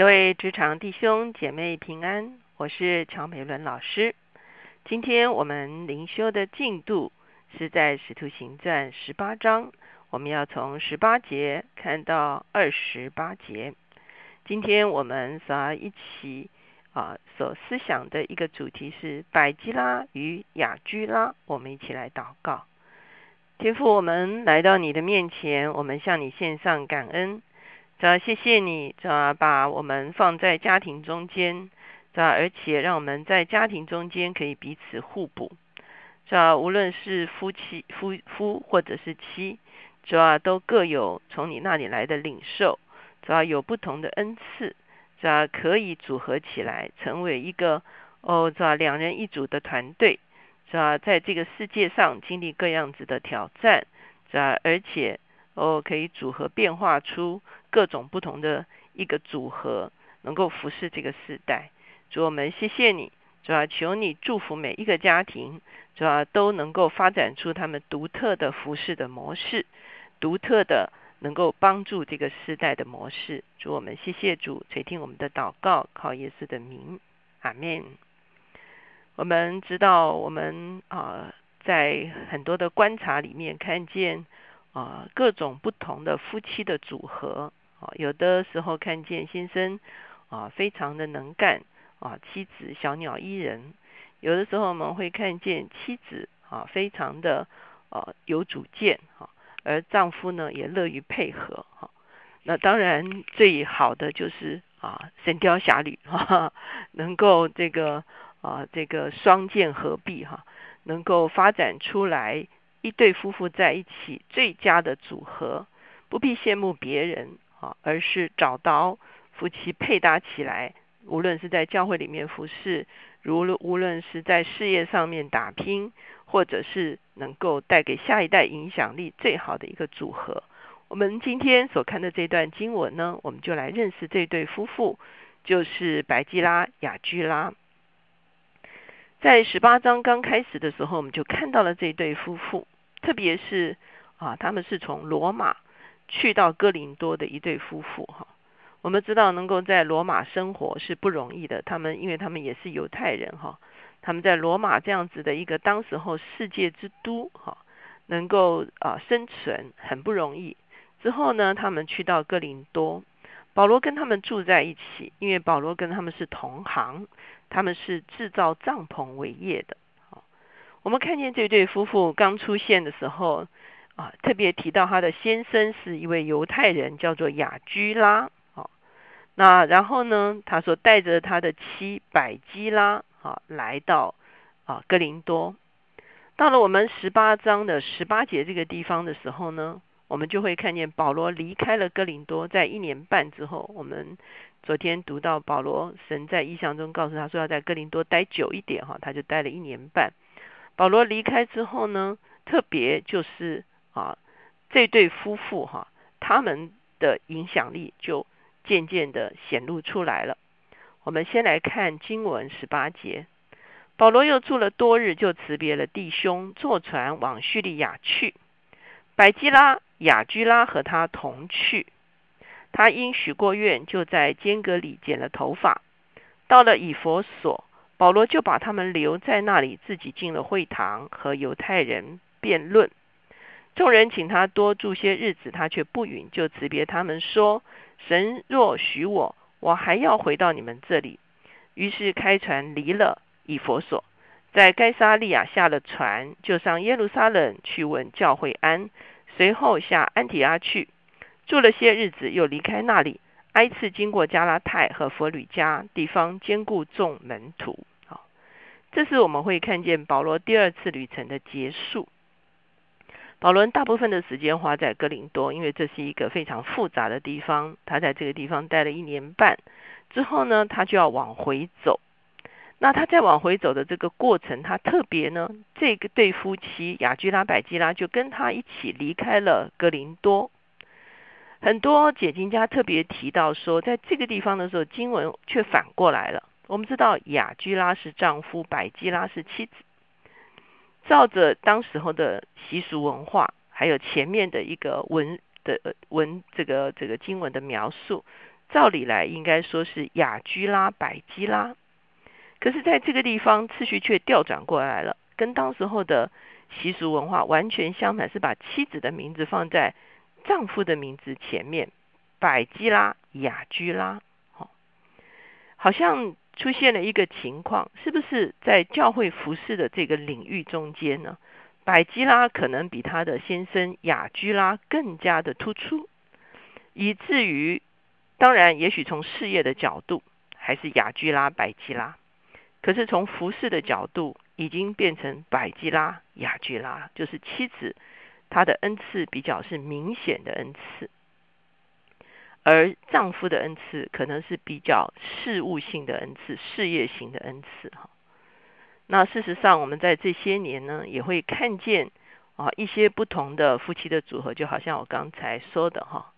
各位职场弟兄姐妹平安，我是乔美伦老师。今天我们灵修的进度是在使徒行传十八章，我们要从十八节看到二十八节。今天我们所要一起啊所思想的一个主题是百基拉与雅居拉，我们一起来祷告。天父，我们来到你的面前，我们向你献上感恩。主要谢谢你，主要把我们放在家庭中间，主要而且让我们在家庭中间可以彼此互补。主要无论是夫妻、夫夫或者是妻，主要都各有从你那里来的领受，主要有不同的恩赐，主要可以组合起来成为一个哦，主要两人一组的团队，主要在这个世界上经历各样子的挑战，这而且。哦，可以组合变化出各种不同的一个组合，能够服侍这个时代。主我们谢谢你，主要求你祝福每一个家庭，主要都能够发展出他们独特的服侍的模式，独特的能够帮助这个时代的模式。主我们谢谢主垂听我们的祷告，靠耶稣的名，阿门。我们知道，我们啊，在很多的观察里面看见。啊，各种不同的夫妻的组合啊，有的时候看见先生啊非常的能干啊，妻子小鸟依人；有的时候我们会看见妻子啊非常的啊有主见哈，而丈夫呢也乐于配合哈。那当然最好的就是啊《神雕侠侣》哈，能够这个啊这个双剑合璧哈，能够发展出来。一对夫妇在一起最佳的组合，不必羡慕别人啊，而是找到夫妻配搭起来，无论是在教会里面服侍，如无论是在事业上面打拼，或者是能够带给下一代影响力最好的一个组合。我们今天所看的这段经文呢，我们就来认识这对夫妇，就是白基拉、雅居拉。在十八章刚开始的时候，我们就看到了这对夫妇。特别是啊，他们是从罗马去到哥林多的一对夫妇哈。我们知道能够在罗马生活是不容易的，他们因为他们也是犹太人哈，他们在罗马这样子的一个当时候世界之都哈，能够啊生存很不容易。之后呢，他们去到哥林多，保罗跟他们住在一起，因为保罗跟他们是同行，他们是制造帐篷为业的。我们看见这对夫妇刚出现的时候，啊，特别提到他的先生是一位犹太人，叫做雅居拉，啊，那然后呢，他说带着他的妻百基拉，啊，来到啊哥林多。到了我们十八章的十八节这个地方的时候呢，我们就会看见保罗离开了哥林多，在一年半之后，我们昨天读到保罗神在意象中告诉他说要在哥林多待久一点，哈，他就待了一年半。保罗离开之后呢，特别就是啊，这对夫妇哈，他们的影响力就渐渐的显露出来了。我们先来看经文十八节，保罗又住了多日，就辞别了弟兄，坐船往叙利亚去。百基拉、雅居拉和他同去。他因许过愿，就在间隔里剪了头发，到了以佛所。保罗就把他们留在那里，自己进了会堂和犹太人辩论。众人请他多住些日子，他却不允，就辞别他们说：“神若许我，我还要回到你们这里。”于是开船离了以佛所，在该沙利亚下了船，就上耶路撒冷去问教会安。随后下安提阿去，住了些日子，又离开那里，挨次经过加拉太和佛吕加地方，兼顾众门徒。好这是我们会看见保罗第二次旅程的结束。保罗大部分的时间花在哥林多，因为这是一个非常复杂的地方。他在这个地方待了一年半之后呢，他就要往回走。那他在往回走的这个过程，他特别呢，这个对夫妻雅居拉、百基拉就跟他一起离开了哥林多。很多解经家特别提到说，在这个地方的时候，经文却反过来了。我们知道雅居拉是丈夫，百基拉是妻子。照着当时候的习俗文化，还有前面的一个文的文这个这个经文的描述，照理来应该说是雅居拉、百基拉，可是在这个地方次序却调转过来了，跟当时候的习俗文化完全相反，是把妻子的名字放在丈夫的名字前面，百基拉、雅居拉，好，好像出现了一个情况，是不是在教会服饰的这个领域中间呢？百基拉可能比他的先生雅居拉更加的突出，以至于，当然，也许从事业的角度还是雅居拉、百基拉，可是从服饰的角度，已经变成百基拉、雅居拉，就是妻子她的恩赐比较是明显的恩赐，而丈夫的恩赐可能是比较事务性的恩赐、事业型的恩赐，哈。那事实上，我们在这些年呢，也会看见啊一些不同的夫妻的组合，就好像我刚才说的哈，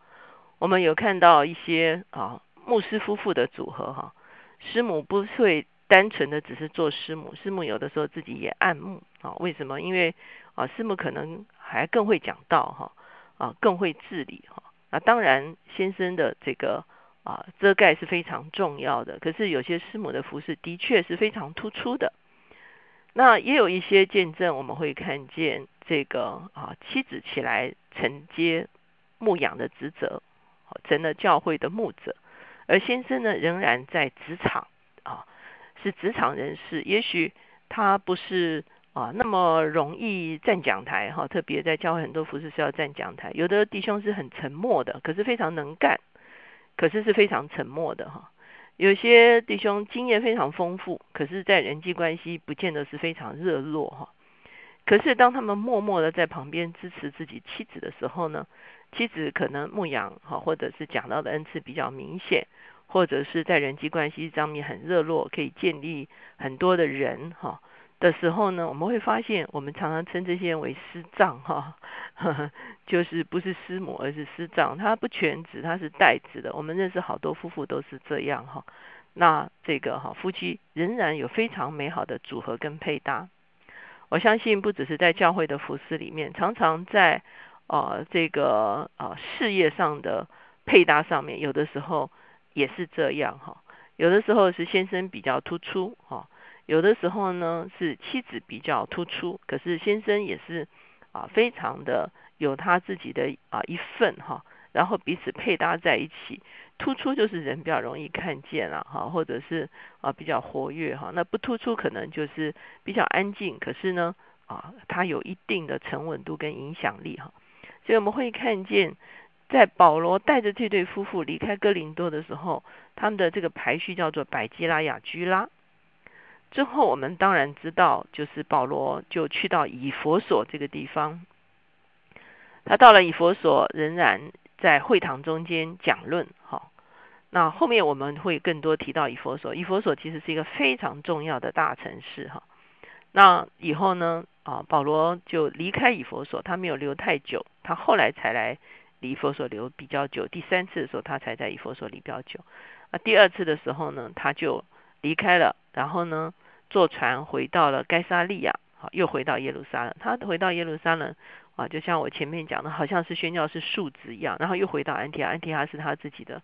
我们有看到一些啊牧师夫妇的组合哈，师母不会单纯的只是做师母，师母有的时候自己也按牧啊，为什么？因为啊师母可能还更会讲道哈，啊更会治理哈。那当然先生的这个啊遮盖是非常重要的，可是有些师母的服饰的确是非常突出的。那也有一些见证，我们会看见这个啊，妻子起来承接牧养的职责，成了教会的牧者，而先生呢，仍然在职场啊，是职场人士。也许他不是啊那么容易站讲台哈，特别在教会很多服饰是要站讲台。有的弟兄是很沉默的，可是非常能干，可是是非常沉默的哈。有些弟兄经验非常丰富，可是，在人际关系不见得是非常热络哈。可是，当他们默默的在旁边支持自己妻子的时候呢，妻子可能牧养哈，或者是讲到的恩赐比较明显，或者是在人际关系上面很热络，可以建立很多的人哈。的时候呢，我们会发现，我们常常称这些人为师丈哈，就是不是师母，而是师丈。他不全职，他是代职的。我们认识好多夫妇都是这样哈。那这个哈，夫妻仍然有非常美好的组合跟配搭。我相信，不只是在教会的服饰里面，常常在啊这个啊事业上的配搭上面，有的时候也是这样哈。有的时候是先生比较突出哈。有的时候呢是妻子比较突出，可是先生也是啊非常的有他自己的啊一份哈，然后彼此配搭在一起，突出就是人比较容易看见了哈，或者是啊比较活跃哈，那不突出可能就是比较安静，可是呢啊他有一定的沉稳度跟影响力哈，所以我们会看见在保罗带着这对夫妇离开哥林多的时候，他们的这个排序叫做百基拉雅居拉。之后，我们当然知道，就是保罗就去到以佛所这个地方。他到了以佛所，仍然在会堂中间讲论。哈，那后面我们会更多提到以佛所。以佛所其实是一个非常重要的大城市。哈，那以后呢，啊，保罗就离开以佛所，他没有留太久，他后来才来以佛所留比较久。第三次的时候，他才在以佛所里比较久。啊，第二次的时候呢，他就离开了，然后呢。坐船回到了该沙利亚，好，又回到耶路撒冷。他回到耶路撒冷，啊，就像我前面讲的，好像是宣教是数字一样。然后又回到安提阿，安提阿是他自己的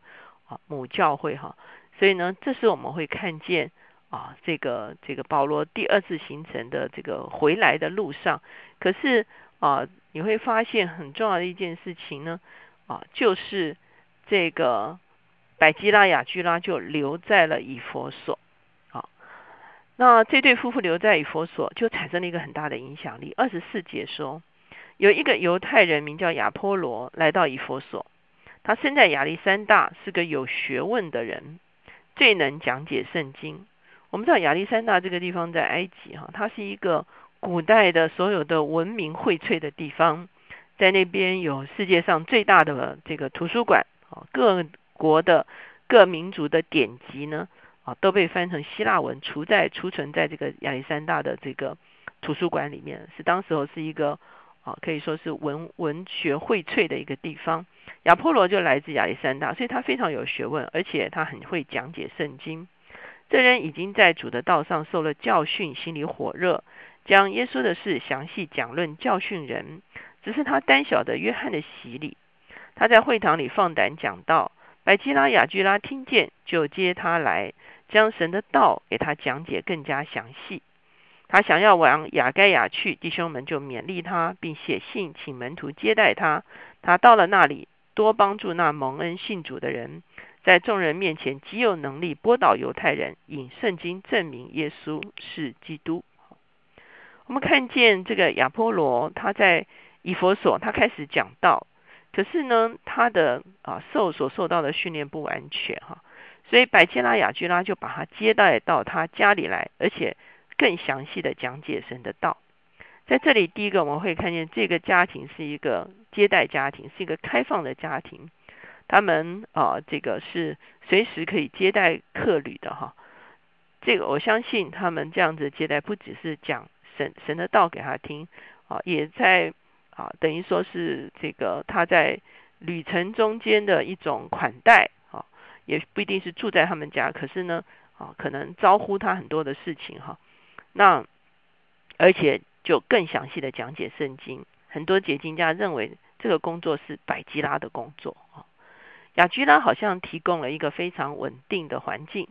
啊母教会哈。所以呢，这是我们会看见啊，这个这个保罗第二次行程的这个回来的路上，可是啊，你会发现很重要的一件事情呢，啊，就是这个百基拉雅居拉就留在了以佛所。那这对夫妇留在以佛所，就产生了一个很大的影响力。二十四节说，有一个犹太人名叫亚波罗来到以佛所，他生在亚历山大，是个有学问的人，最能讲解圣经。我们知道亚历山大这个地方在埃及哈，它是一个古代的所有的文明荟萃的地方，在那边有世界上最大的这个图书馆啊，各国的各民族的典籍呢。都被翻成希腊文，储在储存在这个亚历山大的这个图书馆里面，是当时候是一个啊，可以说是文文学荟萃的一个地方。亚波罗就来自亚历山大，所以他非常有学问，而且他很会讲解圣经。这人已经在主的道上受了教训，心里火热，将耶稣的事详细讲论教训人。只是他单晓得约翰的洗礼，他在会堂里放胆讲道。百基拉、雅居拉听见，就接他来，将神的道给他讲解更加详细。他想要往雅该亚去，弟兄们就勉励他，并写信请门徒接待他。他到了那里，多帮助那蒙恩信主的人，在众人面前极有能力拨倒犹太人，引圣经证明耶稣是基督。我们看见这个亚波罗，他在以佛所，他开始讲道，可是呢，他的啊受所受到的训练不完全哈，所以百基拉、雅居拉就把他接待到他家里来，而且。更详细的讲解神的道，在这里，第一个我们会看见这个家庭是一个接待家庭，是一个开放的家庭。他们啊，这个是随时可以接待客旅的哈。这个我相信他们这样子接待，不只是讲神神的道给他听啊，也在啊，等于说是这个他在旅程中间的一种款待，也不一定是住在他们家，可是呢啊，可能招呼他很多的事情哈。那而且就更详细的讲解圣经，很多解经家认为这个工作是百基拉的工作啊。雅居拉好像提供了一个非常稳定的环境，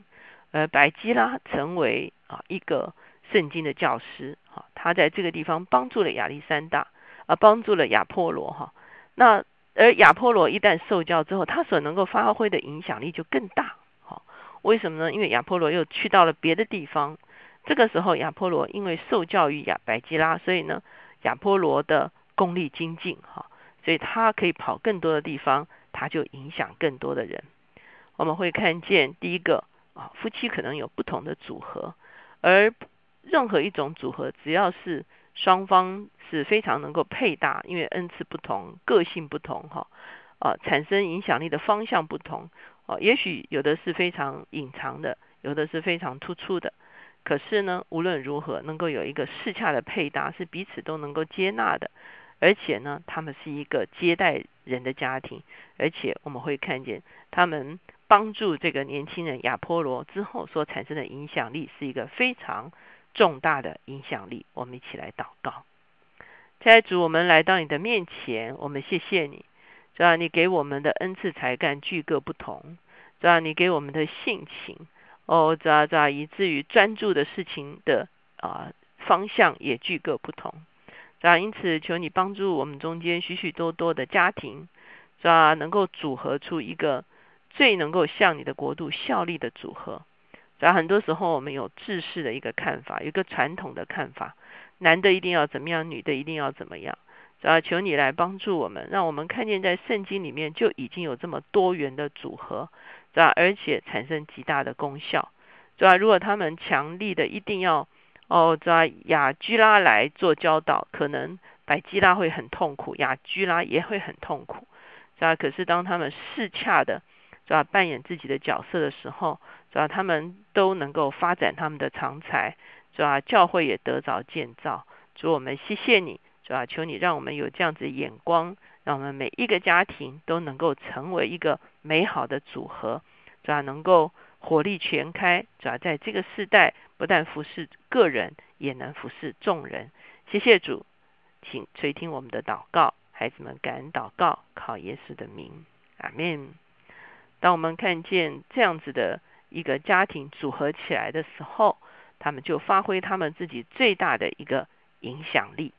而百基拉成为啊一个圣经的教师啊，他在这个地方帮助了亚历山大，啊帮助了亚波罗哈。那而亚波罗一旦受教之后，他所能够发挥的影响力就更大。好，为什么呢？因为亚波罗又去到了别的地方。这个时候，亚波罗因为受教于亚百基拉，所以呢，亚波罗的功力精进，哈，所以他可以跑更多的地方，他就影响更多的人。我们会看见，第一个啊，夫妻可能有不同的组合，而任何一种组合，只要是双方是非常能够配搭，因为恩赐不同，个性不同，哈，啊，产生影响力的方向不同，哦，也许有的是非常隐藏的，有的是非常突出的。可是呢，无论如何，能够有一个适恰的配搭，是彼此都能够接纳的。而且呢，他们是一个接待人的家庭，而且我们会看见他们帮助这个年轻人亚波罗之后所产生的影响力，是一个非常重大的影响力。我们一起来祷告，在主，我们来到你的面前，我们谢谢你，主啊，你给我们的恩赐才干具各不同，主啊，你给我们的性情。哦，咋咋，以至于专注的事情的啊方向也具各不同，咋？因此，求你帮助我们中间许许多多的家庭，咋能够组合出一个最能够向你的国度效力的组合？在？很多时候我们有制式的一个看法，有一个传统的看法，男的一定要怎么样，女的一定要怎么样？啊，求你来帮助我们，让我们看见在圣经里面就已经有这么多元的组合，是吧？而且产生极大的功效，是吧？如果他们强力的一定要哦，在雅居拉来做教导，可能百基拉会很痛苦，雅居拉也会很痛苦，是吧？可是当他们适恰的，是吧？扮演自己的角色的时候，主要？他们都能够发展他们的长才，主要？教会也得着建造，主我们谢谢你。主要？求你让我们有这样子眼光，让我们每一个家庭都能够成为一个美好的组合，主要？能够火力全开，主要？在这个时代，不但服侍个人，也能服侍众人。谢谢主，请垂听我们的祷告，孩子们感恩祷告，靠耶稣的名，阿门。当我们看见这样子的一个家庭组合起来的时候，他们就发挥他们自己最大的一个影响力。